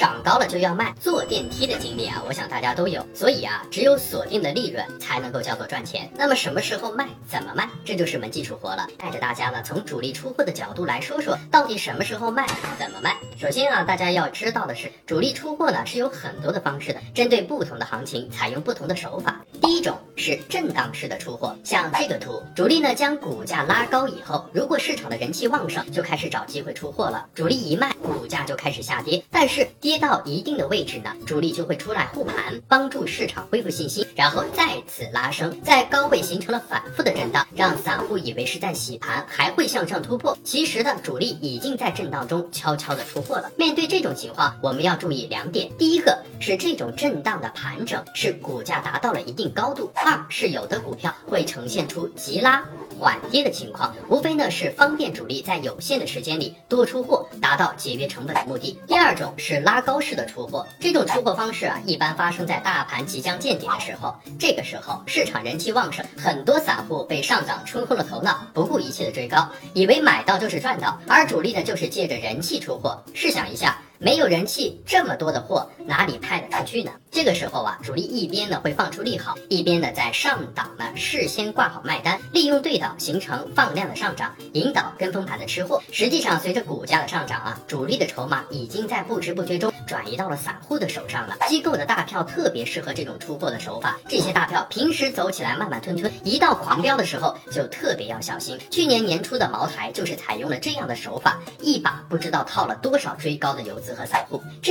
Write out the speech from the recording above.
涨高了就要卖，坐电梯的经历啊，我想大家都有。所以啊，只有锁定的利润才能够叫做赚钱。那么什么时候卖，怎么卖，这就是门技术活了。带着大家呢，从主力出货的角度来说说，到底什么时候卖，怎么卖。首先啊，大家要知道的是，主力出货呢是有很多的方式的，针对不同的行情，采用不同的手法。第一种是震荡式的出货，像这个图，主力呢将股价拉高以后，如果市场的人气旺盛，就开始找机会出货了。主力一卖，股价就开始下跌，但是跌到一定的位置呢，主力就会出来护盘，帮助市场恢复信心，然后再次拉升，在高位形成了反复的震荡，让散户以为是在洗盘，还会向上突破。其实呢，主力已经在震荡中悄悄的出货了。面对这种情况，我们要注意两点：第一个是这种震荡的盘整是股价达到了一定。高度二是有的股票会呈现出急拉缓跌的情况，无非呢是方便主力在有限的时间里多出货，达到节约成本的目的。第二种是拉高式的出货，这种出货方式啊，一般发生在大盘即将见底的时候，这个时候市场人气旺盛，很多散户被上涨冲昏了头脑，不顾一切的追高，以为买到就是赚到，而主力呢就是借着人气出货。试想一下。没有人气，这么多的货哪里派得出去呢？这个时候啊，主力一边呢会放出利好，一边呢在上档呢事先挂好卖单，利用对倒形成放量的上涨，引导跟风盘的吃货。实际上，随着股价的上涨啊，主力的筹码已经在不知不觉中转移到了散户的手上了。机构的大票特别适合这种出货的手法，这些大票平时走起来慢慢吞吞，一到狂飙的时候就特别要小心。去年年初的茅台就是采用了这样的手法，一把不知道套了多少追高的游资。和散户。